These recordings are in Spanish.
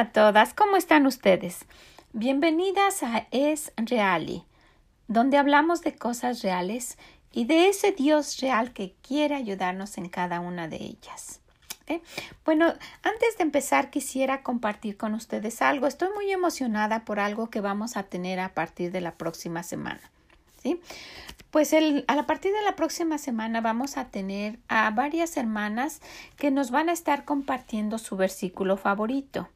A todas, ¿cómo están ustedes? Bienvenidas a Es Reali, donde hablamos de cosas reales y de ese Dios real que quiere ayudarnos en cada una de ellas. Bueno, antes de empezar quisiera compartir con ustedes algo. Estoy muy emocionada por algo que vamos a tener a partir de la próxima semana. ¿sí? Pues el, a partir de la próxima semana vamos a tener a varias hermanas que nos van a estar compartiendo su versículo favorito.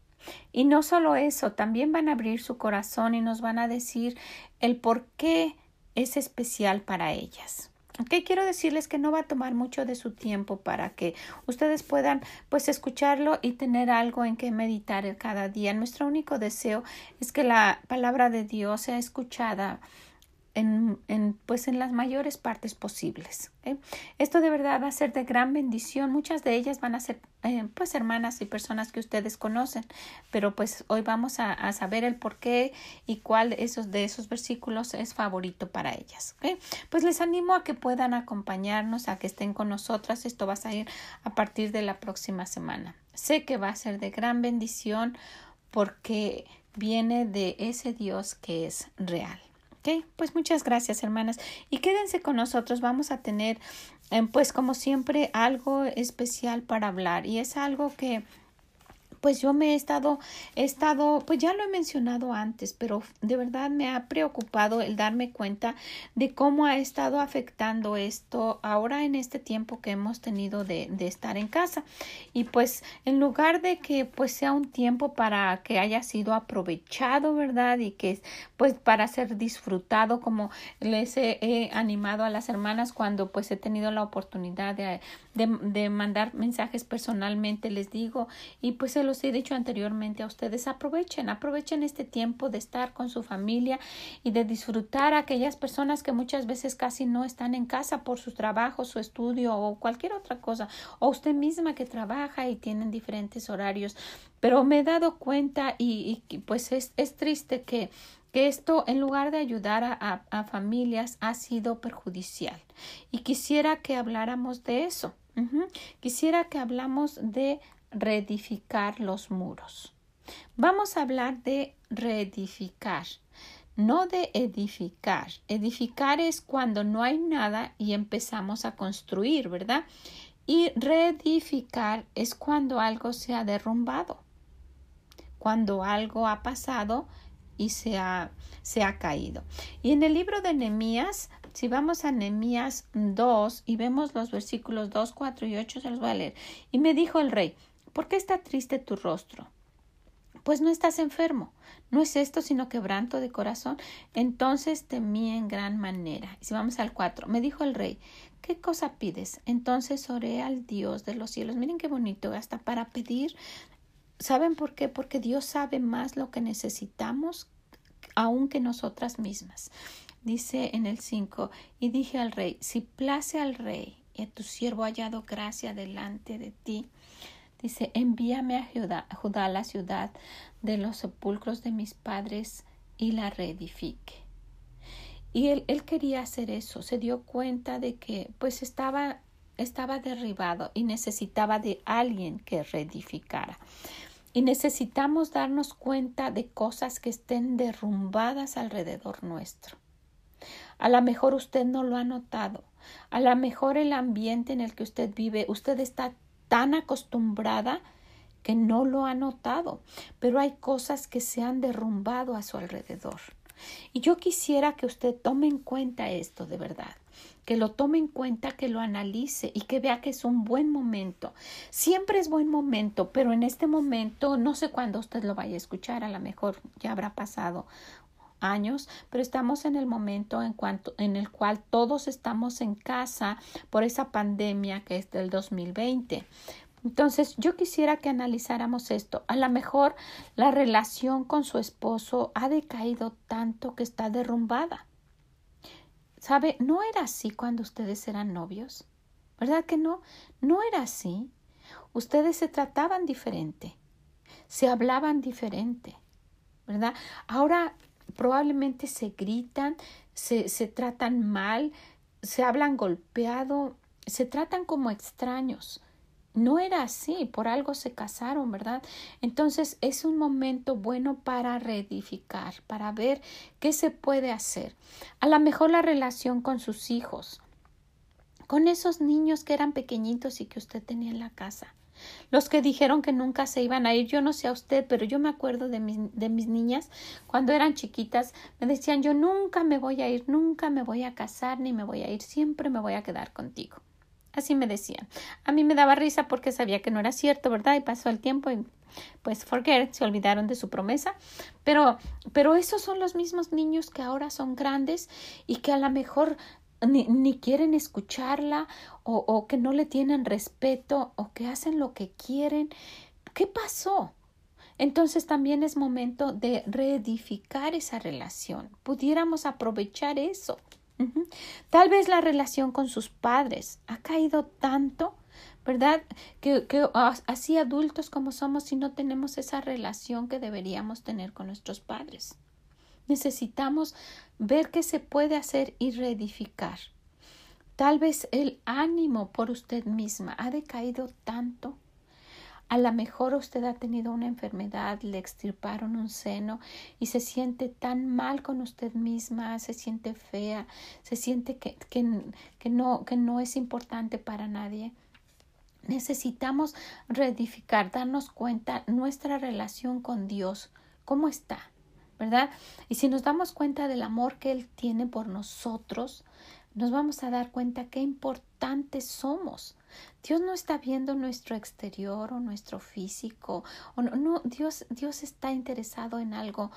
Y no solo eso, también van a abrir su corazón y nos van a decir el por qué es especial para ellas. Ok, quiero decirles que no va a tomar mucho de su tiempo para que ustedes puedan pues escucharlo y tener algo en que meditar cada día. Nuestro único deseo es que la palabra de Dios sea escuchada en, en, pues en las mayores partes posibles. Esto de verdad va a ser de gran bendición. Muchas de ellas van a ser eh, pues hermanas y personas que ustedes conocen, pero pues hoy vamos a, a, saber el por qué y cuál esos de esos versículos es favorito para ellas. Pues les animo a que puedan acompañarnos, a que estén con nosotras. Esto va a salir a partir de la próxima semana. Sé que va a ser de gran bendición porque viene de ese Dios que es real. Ok, pues muchas gracias hermanas y quédense con nosotros. Vamos a tener eh, pues como siempre algo especial para hablar y es algo que pues yo me he estado, he estado, pues ya lo he mencionado antes, pero de verdad me ha preocupado el darme cuenta de cómo ha estado afectando esto ahora en este tiempo que hemos tenido de, de estar en casa. Y pues en lugar de que pues sea un tiempo para que haya sido aprovechado, ¿verdad? Y que pues para ser disfrutado como les he, he animado a las hermanas cuando pues he tenido la oportunidad de, de, de mandar mensajes personalmente, les digo, y pues se los he dicho anteriormente a ustedes, aprovechen, aprovechen este tiempo de estar con su familia y de disfrutar a aquellas personas que muchas veces casi no están en casa por su trabajo, su estudio o cualquier otra cosa, o usted misma que trabaja y tienen diferentes horarios. Pero me he dado cuenta y, y pues es, es triste que que esto en lugar de ayudar a, a, familias ha sido perjudicial. Y quisiera que habláramos de eso. Quisiera que hablamos de reedificar los muros. Vamos a hablar de reedificar, no de edificar. Edificar es cuando no hay nada y empezamos a construir, ¿verdad? Y reedificar es cuando algo se ha derrumbado, cuando algo ha pasado y se ha, se ha caído. Y en el libro de Nehemías, si vamos a Nehemías 2 y vemos los versículos 2, 4 y 8, se los voy a leer. Y me dijo el rey, ¿Por qué está triste tu rostro? Pues no estás enfermo. No es esto sino quebranto de corazón. Entonces temí en gran manera. Y si vamos al 4, me dijo el rey, ¿qué cosa pides? Entonces oré al Dios de los cielos. Miren qué bonito, hasta para pedir. ¿Saben por qué? Porque Dios sabe más lo que necesitamos aún que nosotras mismas. Dice en el 5, y dije al rey, si place al rey y a tu siervo hallado gracia delante de ti, Dice, envíame a Judá, a la ciudad de los sepulcros de mis padres y la reedifique. Y él, él quería hacer eso, se dio cuenta de que pues estaba, estaba derribado y necesitaba de alguien que reedificara. Y necesitamos darnos cuenta de cosas que estén derrumbadas alrededor nuestro. A lo mejor usted no lo ha notado. A lo mejor el ambiente en el que usted vive, usted está tan acostumbrada que no lo ha notado, pero hay cosas que se han derrumbado a su alrededor. Y yo quisiera que usted tome en cuenta esto de verdad, que lo tome en cuenta, que lo analice y que vea que es un buen momento. Siempre es buen momento, pero en este momento no sé cuándo usted lo vaya a escuchar, a lo mejor ya habrá pasado años, pero estamos en el momento en, cuanto, en el cual todos estamos en casa por esa pandemia que es del 2020. Entonces, yo quisiera que analizáramos esto. A lo mejor la relación con su esposo ha decaído tanto que está derrumbada. ¿Sabe? No era así cuando ustedes eran novios. ¿Verdad que no? No era así. Ustedes se trataban diferente. Se hablaban diferente. ¿Verdad? Ahora probablemente se gritan, se, se tratan mal, se hablan golpeado, se tratan como extraños. no era así, por algo se casaron, ¿verdad? Entonces es un momento bueno para reedificar, para ver qué se puede hacer. A lo mejor la relación con sus hijos, con esos niños que eran pequeñitos y que usted tenía en la casa. Los que dijeron que nunca se iban a ir, yo no sé a usted, pero yo me acuerdo de, de mis niñas cuando eran chiquitas, me decían yo nunca me voy a ir, nunca me voy a casar, ni me voy a ir, siempre me voy a quedar contigo. Así me decían. A mí me daba risa porque sabía que no era cierto, ¿verdad? Y pasó el tiempo y pues forget, se olvidaron de su promesa. Pero, pero esos son los mismos niños que ahora son grandes y que a lo mejor ni, ni quieren escucharla o, o que no le tienen respeto o que hacen lo que quieren. ¿Qué pasó? Entonces también es momento de reedificar esa relación. Pudiéramos aprovechar eso. Tal vez la relación con sus padres ha caído tanto, ¿verdad? Que, que así adultos como somos si no tenemos esa relación que deberíamos tener con nuestros padres. Necesitamos ver qué se puede hacer y reedificar. Tal vez el ánimo por usted misma ha decaído tanto a lo mejor usted ha tenido una enfermedad, le extirparon un seno y se siente tan mal con usted misma, se siente fea, se siente que, que, no, que no es importante para nadie. Necesitamos reedificar, darnos cuenta nuestra relación con Dios, cómo está, ¿verdad? Y si nos damos cuenta del amor que Él tiene por nosotros, nos vamos a dar cuenta qué importantes somos. Dios no está viendo nuestro exterior o nuestro físico, o no, Dios, Dios está interesado en algo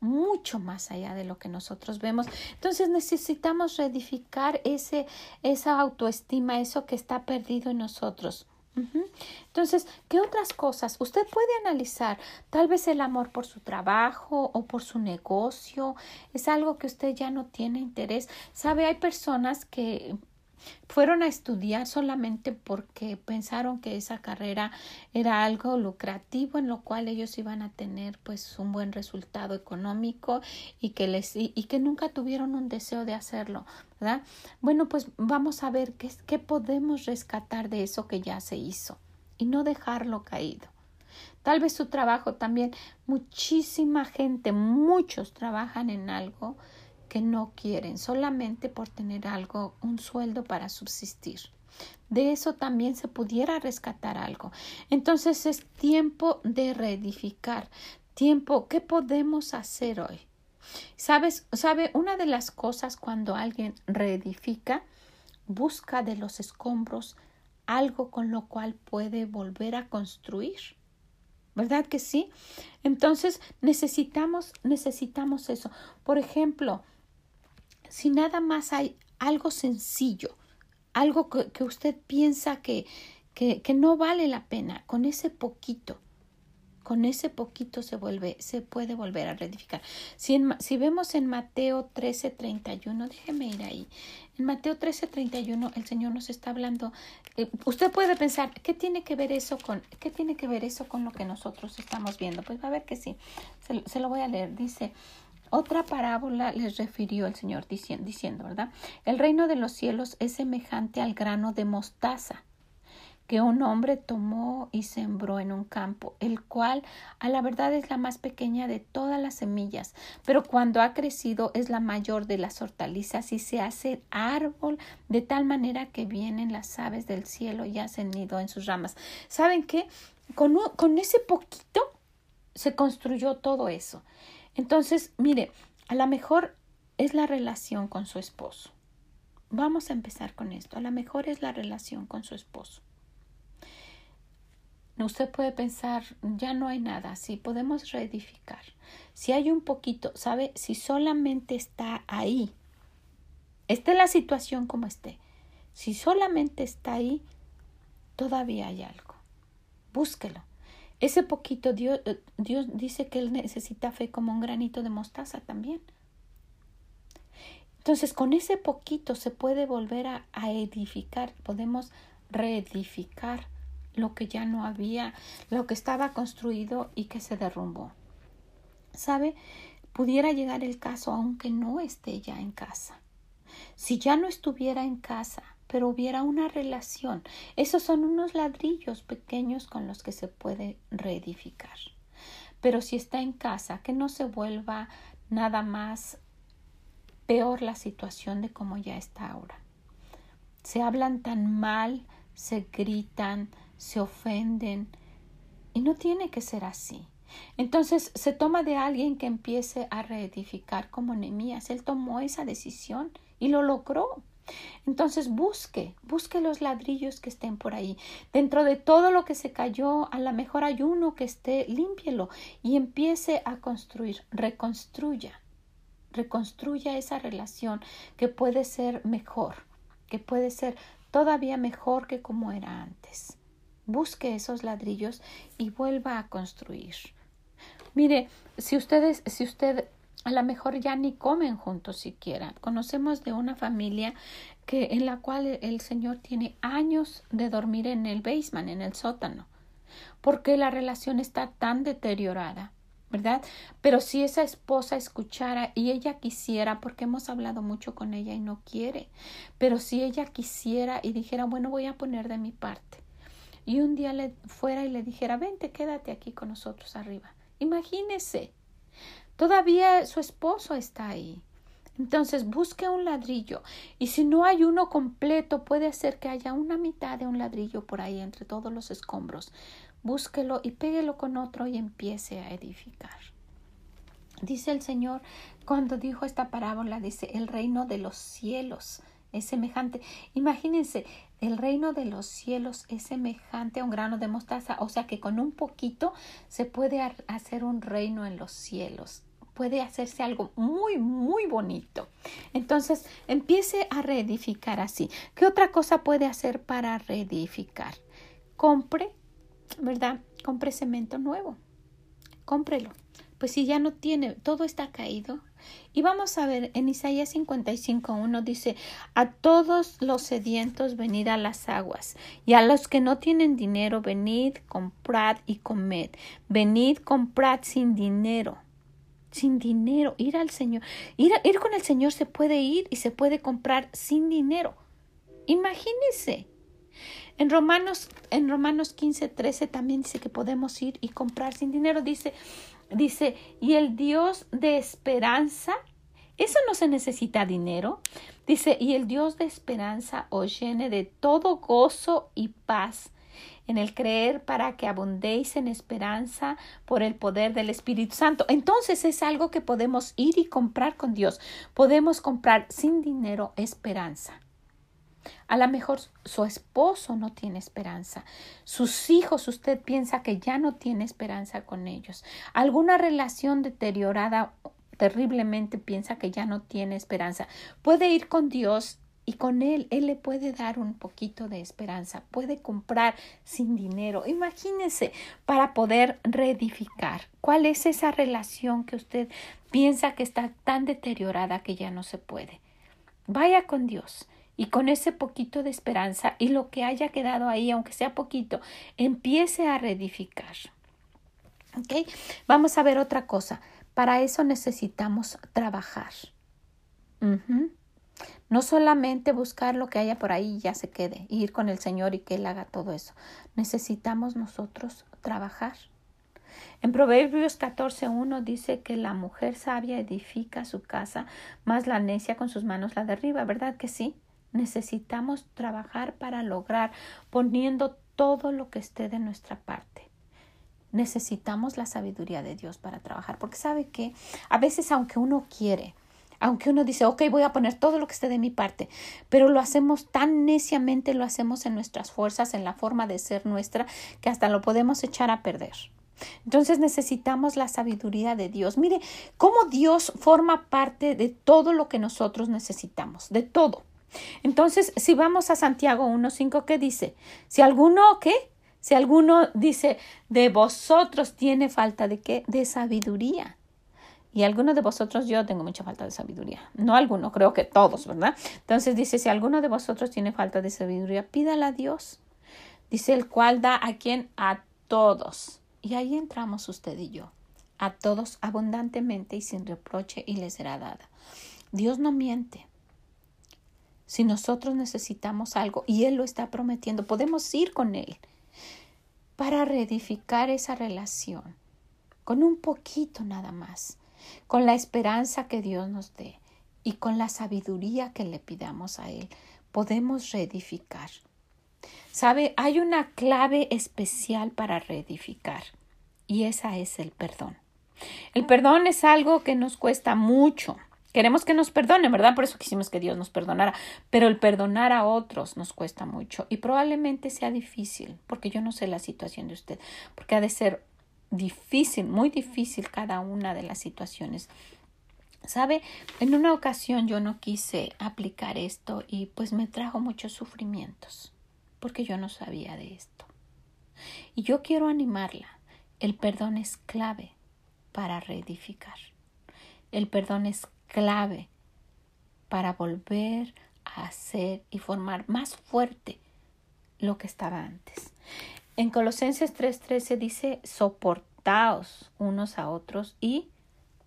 mucho más allá de lo que nosotros vemos. Entonces necesitamos reedificar ese, esa autoestima, eso que está perdido en nosotros. Entonces, ¿qué otras cosas? Usted puede analizar tal vez el amor por su trabajo o por su negocio. Es algo que usted ya no tiene interés. Sabe, hay personas que fueron a estudiar solamente porque pensaron que esa carrera era algo lucrativo en lo cual ellos iban a tener pues un buen resultado económico y que les y, que nunca tuvieron un deseo de hacerlo, ¿verdad? Bueno, pues vamos a ver qué, qué podemos rescatar de eso que ya se hizo y no dejarlo caído. Tal vez su trabajo también, muchísima gente, muchos trabajan en algo que no quieren solamente por tener algo, un sueldo para subsistir. De eso también se pudiera rescatar algo. Entonces es tiempo de reedificar. Tiempo, ¿qué podemos hacer hoy? ¿Sabes? ¿Sabe? Una de las cosas cuando alguien reedifica, busca de los escombros algo con lo cual puede volver a construir. ¿Verdad que sí? Entonces necesitamos, necesitamos eso. Por ejemplo, si nada más hay algo sencillo, algo que, usted piensa que, que, que, no vale la pena, con ese poquito, con ese poquito se vuelve, se puede volver a reedificar. Si, si vemos en Mateo 13:31, déjeme ir ahí. En Mateo 13:31 el Señor nos está hablando. Eh, usted puede pensar, ¿qué tiene que ver eso con qué tiene que ver eso con lo que nosotros estamos viendo? Pues va a ver que sí. Se lo voy a leer. Dice, otra parábola les refirió el Señor diciendo, diciendo, ¿verdad? El reino de los cielos es semejante al grano de mostaza que un hombre tomó y sembró en un campo, el cual a la verdad es la más pequeña de todas las semillas, pero cuando ha crecido es la mayor de las hortalizas y se hace árbol de tal manera que vienen las aves del cielo y hacen nido en sus ramas. ¿Saben qué? Con, con ese poquito se construyó todo eso. Entonces, mire, a lo mejor es la relación con su esposo. Vamos a empezar con esto. A lo mejor es la relación con su esposo. Usted puede pensar, ya no hay nada, sí, podemos reedificar. Si hay un poquito, ¿sabe? Si solamente está ahí, esté la situación como esté, si solamente está ahí, todavía hay algo. Búsquelo. Ese poquito Dios, eh, Dios dice que Él necesita fe como un granito de mostaza también. Entonces, con ese poquito se puede volver a, a, edificar, podemos reedificar lo que ya no había, lo que estaba construido y que se derrumbó. ¿Sabe? Pudiera llegar el caso aunque no esté ya en casa. Si ya no estuviera en casa, pero hubiera una relación. Esos son unos ladrillos pequeños con los que se puede reedificar. Pero si está en casa, que no se vuelva nada más peor la situación de como ya está ahora. Se hablan tan mal, se gritan, se ofenden, y no tiene que ser así. Entonces se toma de alguien que empiece a reedificar como Nehemías. Él tomó esa decisión y lo logró. Entonces busque, busque los ladrillos que estén por ahí. Dentro de todo lo que se cayó, a lo mejor hay uno que esté, límpielo y empiece a construir, reconstruya, reconstruya esa relación que puede ser mejor, que puede ser todavía mejor que como era antes. Busque esos ladrillos y vuelva a construir. Mire, si ustedes, si usted a lo mejor ya ni comen juntos siquiera. Conocemos de una familia que en la cual el señor tiene años de dormir en el basement, en el sótano, porque la relación está tan deteriorada. ¿verdad? Pero si esa esposa escuchara y ella quisiera, porque hemos hablado mucho con ella y no quiere, pero si ella quisiera y dijera, bueno, voy a poner de mi parte, y un día le fuera y le dijera, vente, quédate aquí con nosotros arriba. Imagínese, Todavía su esposo está ahí. Entonces busque un ladrillo y si no hay uno completo puede ser que haya una mitad de un ladrillo por ahí entre todos los escombros. Búsquelo y péguelo con otro y empiece a edificar. Dice el Señor cuando dijo esta parábola, dice, el reino de los cielos es semejante. Imagínense, el reino de los cielos es semejante a un grano de mostaza, o sea que con un poquito se puede hacer un reino en los cielos puede hacerse algo muy, muy bonito. Entonces, empiece a reedificar así. ¿Qué otra cosa puede hacer para reedificar? Compre, ¿verdad? Compre cemento nuevo. Cómprelo. Pues si ya no tiene, todo está caído. Y vamos a ver, en Isaías 55.1 dice, a todos los sedientos venid a las aguas, y a los que no tienen dinero, venid, comprad y comed. Venid, comprad sin dinero sin dinero, ir al Señor. Ir, ir con el Señor se puede ir y se puede comprar sin dinero. Imagínese. En Romanos, en Romanos 15, 13 también dice que podemos ir y comprar sin dinero. Dice, dice, y el Dios de esperanza, eso no se necesita dinero. Dice, y el Dios de esperanza os llene de todo gozo y paz en el creer para que abundéis en esperanza por el poder del Espíritu Santo. Entonces es algo que podemos ir y comprar con Dios. Podemos comprar sin dinero esperanza. A lo mejor su esposo no tiene esperanza. Sus hijos, usted piensa que ya no tiene esperanza con ellos. Alguna relación deteriorada terriblemente piensa que ya no tiene esperanza. Puede ir con Dios y con él, él le puede dar un poquito de esperanza, puede comprar sin dinero. Imagínese para poder reedificar. ¿Cuál es esa relación que usted piensa que está tan deteriorada que ya no se puede? Vaya con Dios y con ese poquito de esperanza y lo que haya quedado ahí, aunque sea poquito, empiece a reedificar. ¿Ok? Vamos a ver otra cosa. Para eso necesitamos trabajar. No solamente buscar lo que haya por ahí y ya se quede, ir con el Señor y que Él haga todo eso. Necesitamos nosotros trabajar. En Proverbios 14.1 dice que la mujer sabia edifica su casa, más la necia con sus manos la derriba, ¿verdad que sí? Necesitamos trabajar para lograr poniendo todo lo que esté de nuestra parte. Necesitamos la sabiduría de Dios para trabajar, porque sabe que a veces aunque uno quiere, aunque uno dice, ok, voy a poner todo lo que esté de mi parte, pero lo hacemos tan neciamente, lo hacemos en nuestras fuerzas, en la forma de ser nuestra, que hasta lo podemos echar a perder. Entonces necesitamos la sabiduría de Dios. Mire cómo Dios forma parte de todo lo que nosotros necesitamos, de todo. Entonces, si vamos a Santiago 1.5, ¿qué dice? Si alguno, ¿qué? Si alguno dice, de vosotros tiene falta de qué? De sabiduría. Y alguno de vosotros, yo tengo mucha falta de sabiduría. No alguno, creo que todos, ¿verdad? Entonces dice, si alguno de vosotros tiene falta de sabiduría, pídala a Dios. Dice, el cual da a quien? A todos. Y ahí entramos usted y yo. A todos abundantemente y sin reproche y les será dada. Dios no miente. Si nosotros necesitamos algo y Él lo está prometiendo, podemos ir con Él para reedificar esa relación, con un poquito nada más, con la esperanza que Dios nos dé y con la sabiduría que le pidamos a Él, podemos reedificar. Sabe, hay una clave especial para reedificar y esa es el perdón. El perdón es algo que nos cuesta mucho, Queremos que nos perdonen, ¿verdad? Por eso quisimos que Dios nos perdonara. Pero el perdonar a otros nos cuesta mucho y probablemente sea difícil, porque yo no sé la situación de usted, porque ha de ser difícil, muy difícil cada una de las situaciones. ¿Sabe? En una ocasión yo no quise aplicar esto y pues me trajo muchos sufrimientos, porque yo no sabía de esto. Y yo quiero animarla. El perdón es clave para reedificar. El perdón es clave para volver a hacer y formar más fuerte lo que estaba antes. En Colosenses 3:13 dice, soportaos unos a otros y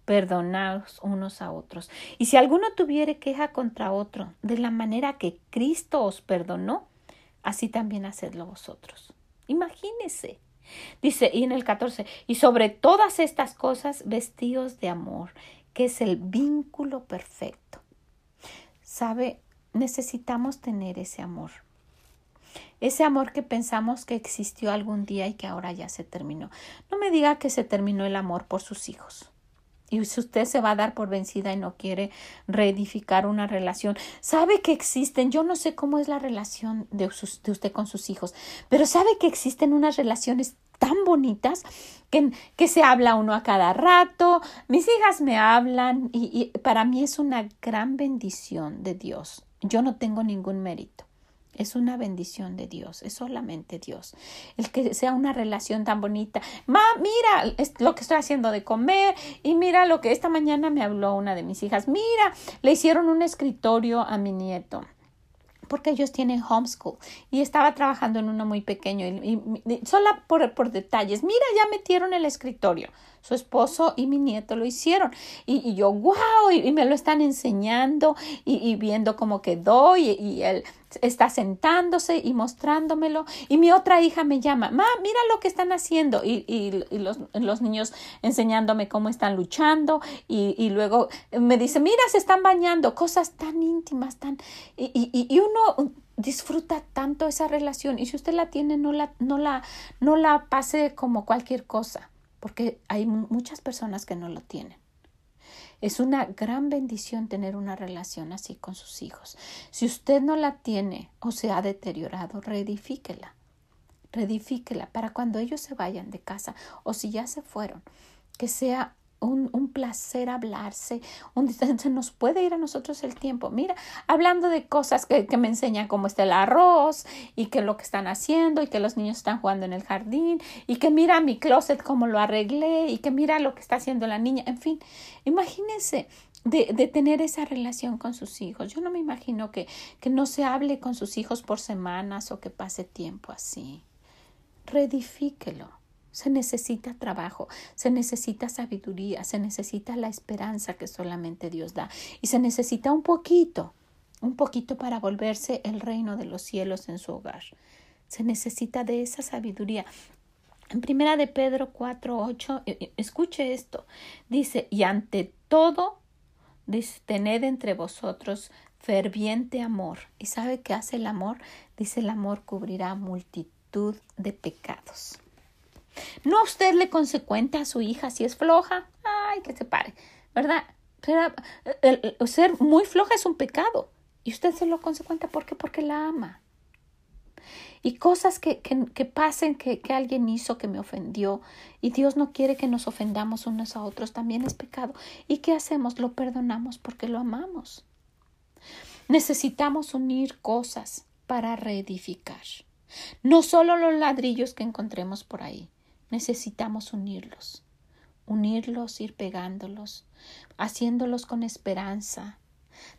perdonaos unos a otros. Y si alguno tuviere queja contra otro, de la manera que Cristo os perdonó, así también hacedlo vosotros. Imagínese. Dice, y en el 14, y sobre todas estas cosas, vestidos de amor, que es el vínculo perfecto. ¿Sabe? Necesitamos tener ese amor. Ese amor que pensamos que existió algún día y que ahora ya se terminó. No me diga que se terminó el amor por sus hijos. Y si usted se va a dar por vencida y no quiere reedificar una relación, sabe que existen, yo no sé cómo es la relación de, de usted con sus hijos, pero sabe que existen unas relaciones tan bonitas que, que, se habla uno a cada rato. Mis hijas me hablan y, y para mí es una gran bendición de Dios. Yo no tengo ningún mérito. Es una bendición de Dios, es solamente Dios. El que sea una relación tan bonita. Ma, mira lo que estoy haciendo de comer y mira lo que esta mañana me habló una de mis hijas. Mira, le hicieron un escritorio a mi nieto porque ellos tienen homeschool y estaba trabajando en uno muy pequeño y, solo por, por, detalles, mira, ya metieron el escritorio. Su esposo y mi nieto lo hicieron y, yo, wow, y, me lo están enseñando y, viendo cómo quedó y, él está sentándose y mostrándomelo y mi otra hija me llama, ma, mira lo que están haciendo y, y los, los, niños enseñándome cómo están luchando y, luego me dice, mira, se están bañando, cosas tan íntimas, tan... y uno disfruta tanto esa relación y si usted la tiene no la no la no la pase como cualquier cosa porque hay muchas personas que no lo tienen es una gran bendición tener una relación así con sus hijos. Si usted no la tiene o se ha deteriorado, reedifíquela. Reedifíquela para cuando ellos se vayan de casa o si ya se fueron, que sea un, un, placer hablarse, un, se nos puede ir a nosotros el tiempo. Mira, hablando de cosas que, que, me enseñan cómo está el arroz y que lo que están haciendo y que los niños están jugando en el jardín y que mira mi closet cómo lo arreglé y que mira lo que está haciendo la niña. En fin, imagínense de, de, tener esa relación con sus hijos. Yo no me imagino que, que no se hable con sus hijos por semanas o que pase tiempo así. Redifíquelo se necesita trabajo, se necesita sabiduría, se necesita la esperanza que solamente Dios da y se necesita un poquito, un poquito para volverse el reino de los cielos en su hogar. Se necesita de esa sabiduría. En primera de Pedro 4, 8, eh, eh, escuche esto, dice, y ante todo, tened entre vosotros ferviente amor. ¿Y sabe qué hace el amor? Dice, el amor cubrirá multitud de pecados. No usted le consecuente a su hija si es floja. Ay, que se pare, ¿verdad? Pero ser muy floja es un pecado. Y usted se lo consecuenta ¿por qué? Porque la ama. Y cosas que, que, que pasen, que, que alguien hizo que me ofendió, y Dios no quiere que nos ofendamos unos a otros, también es pecado. ¿Y qué hacemos? Lo perdonamos porque lo amamos. Necesitamos unir cosas para reedificar. No solo los ladrillos que encontremos por ahí, necesitamos unirlos, unirlos, ir pegándolos, haciéndolos con esperanza,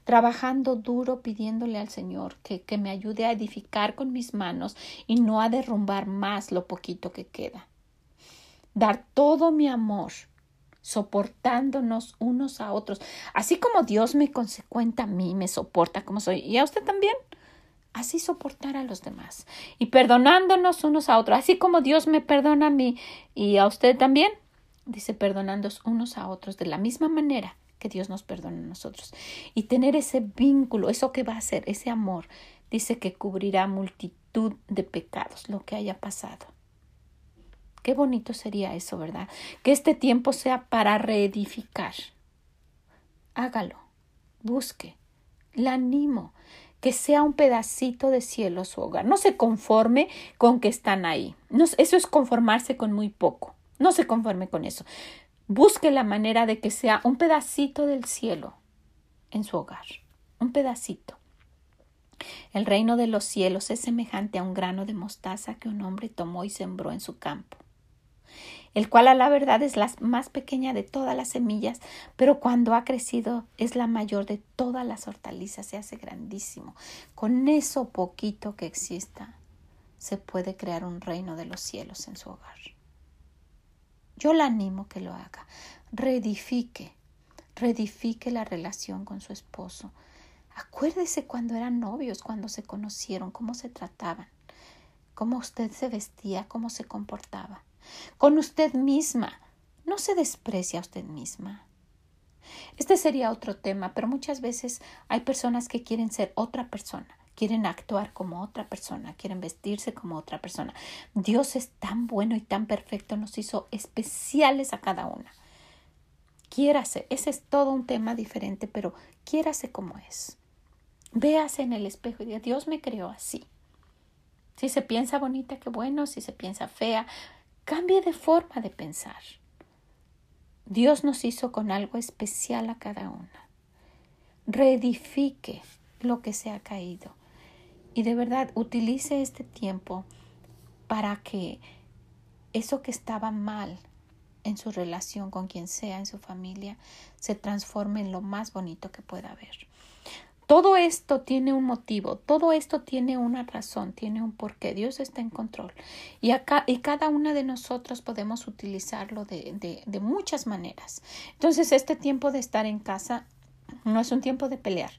trabajando duro pidiéndole al Señor que, que me ayude a edificar con mis manos y no a derrumbar más lo poquito que queda. Dar todo mi amor soportándonos unos a otros, así como Dios me consecuenta a mí, me soporta como soy, y a usted también. Así soportar a los demás y perdonándonos unos a otros, así como Dios me perdona a mí y a usted también, dice perdonándonos unos a otros de la misma manera que Dios nos perdona a nosotros. Y tener ese vínculo, eso que va a ser, ese amor, dice que cubrirá multitud de pecados, lo que haya pasado. Qué bonito sería eso, ¿verdad? Que este tiempo sea para reedificar. Hágalo, busque, la animo, que sea un pedacito de cielo su hogar. No se conforme con que están ahí. No, eso es conformarse con muy poco. No se conforme con eso. Busque la manera de que sea un pedacito del cielo en su hogar. Un pedacito. El reino de los cielos es semejante a un grano de mostaza que un hombre tomó y sembró en su campo el cual a la verdad es la más pequeña de todas las semillas, pero cuando ha crecido es la mayor de todas las hortalizas, se hace grandísimo. Con eso poquito que exista, se puede crear un reino de los cielos en su hogar. Yo la animo que lo haga, reedifique, reedifique la relación con su esposo. Acuérdese cuando eran novios, cuando se conocieron, cómo se trataban, cómo usted se vestía, cómo se comportaba con usted misma. No se desprecia a usted misma. Este sería otro tema, pero muchas veces hay personas que quieren ser otra persona, quieren actuar como otra persona, quieren vestirse como otra persona. Dios es tan bueno y tan perfecto, nos hizo especiales a cada una. Quiérase, ese es todo un tema diferente, pero quiérase como es. Véase en el espejo y diga, Dios me creó así. Si se piensa bonita, qué bueno, si se piensa fea, Cambie de forma de pensar. Dios nos hizo con algo especial a cada una. Reedifique lo que se ha caído. Y de verdad, utilice este tiempo para que eso que estaba mal en su relación con quien sea, en su familia, se transforme en lo más bonito que pueda haber. Todo esto tiene un motivo, todo esto tiene una razón, tiene un porqué. Dios está en control. Y, acá, y cada una de nosotros podemos utilizarlo de, de, de muchas maneras. Entonces, este tiempo de estar en casa no es un tiempo de pelear.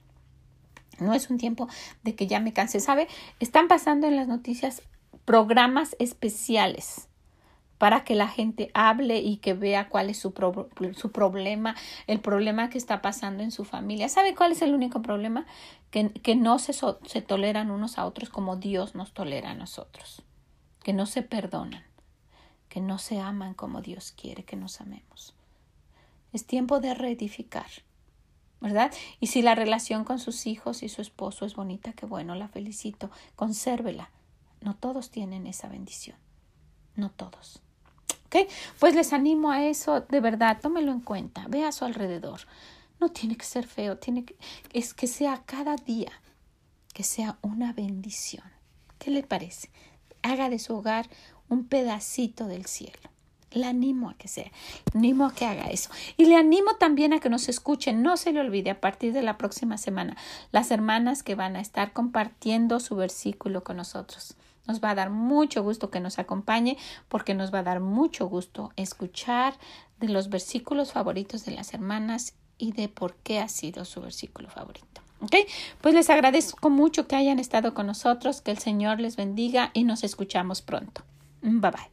No es un tiempo de que ya me canse. ¿Sabe? Están pasando en las noticias programas especiales para que la gente hable y que vea cuál es su, su problema, el problema que está pasando en su familia. ¿Sabe cuál es el único problema? Que, que no se, se toleran unos a otros como Dios nos tolera a nosotros, que no se perdonan, que no se aman como Dios quiere que nos amemos. Es tiempo de reedificar. ¿verdad? Y si la relación con sus hijos y su esposo es bonita, qué bueno, la felicito, consérvela. No todos tienen esa bendición, no todos. Pues les animo a eso, de verdad, tómelo en cuenta, ve a su alrededor. No tiene que ser feo, tiene que, es que sea cada día, que sea una bendición. ¿Qué le parece? Haga de su hogar un pedacito del cielo. Le animo a que sea, animo a que haga eso. Y le animo también a que nos escuchen. No se le olvide a partir de la próxima semana las hermanas que van a estar compartiendo su versículo con nosotros. Nos va a dar mucho gusto que nos acompañe porque nos va a dar mucho gusto escuchar de los versículos favoritos de las hermanas y de por qué ha sido su versículo favorito. ¿Ok? Pues les agradezco mucho que hayan estado con nosotros, que el Señor les bendiga y nos escuchamos pronto. Bye bye.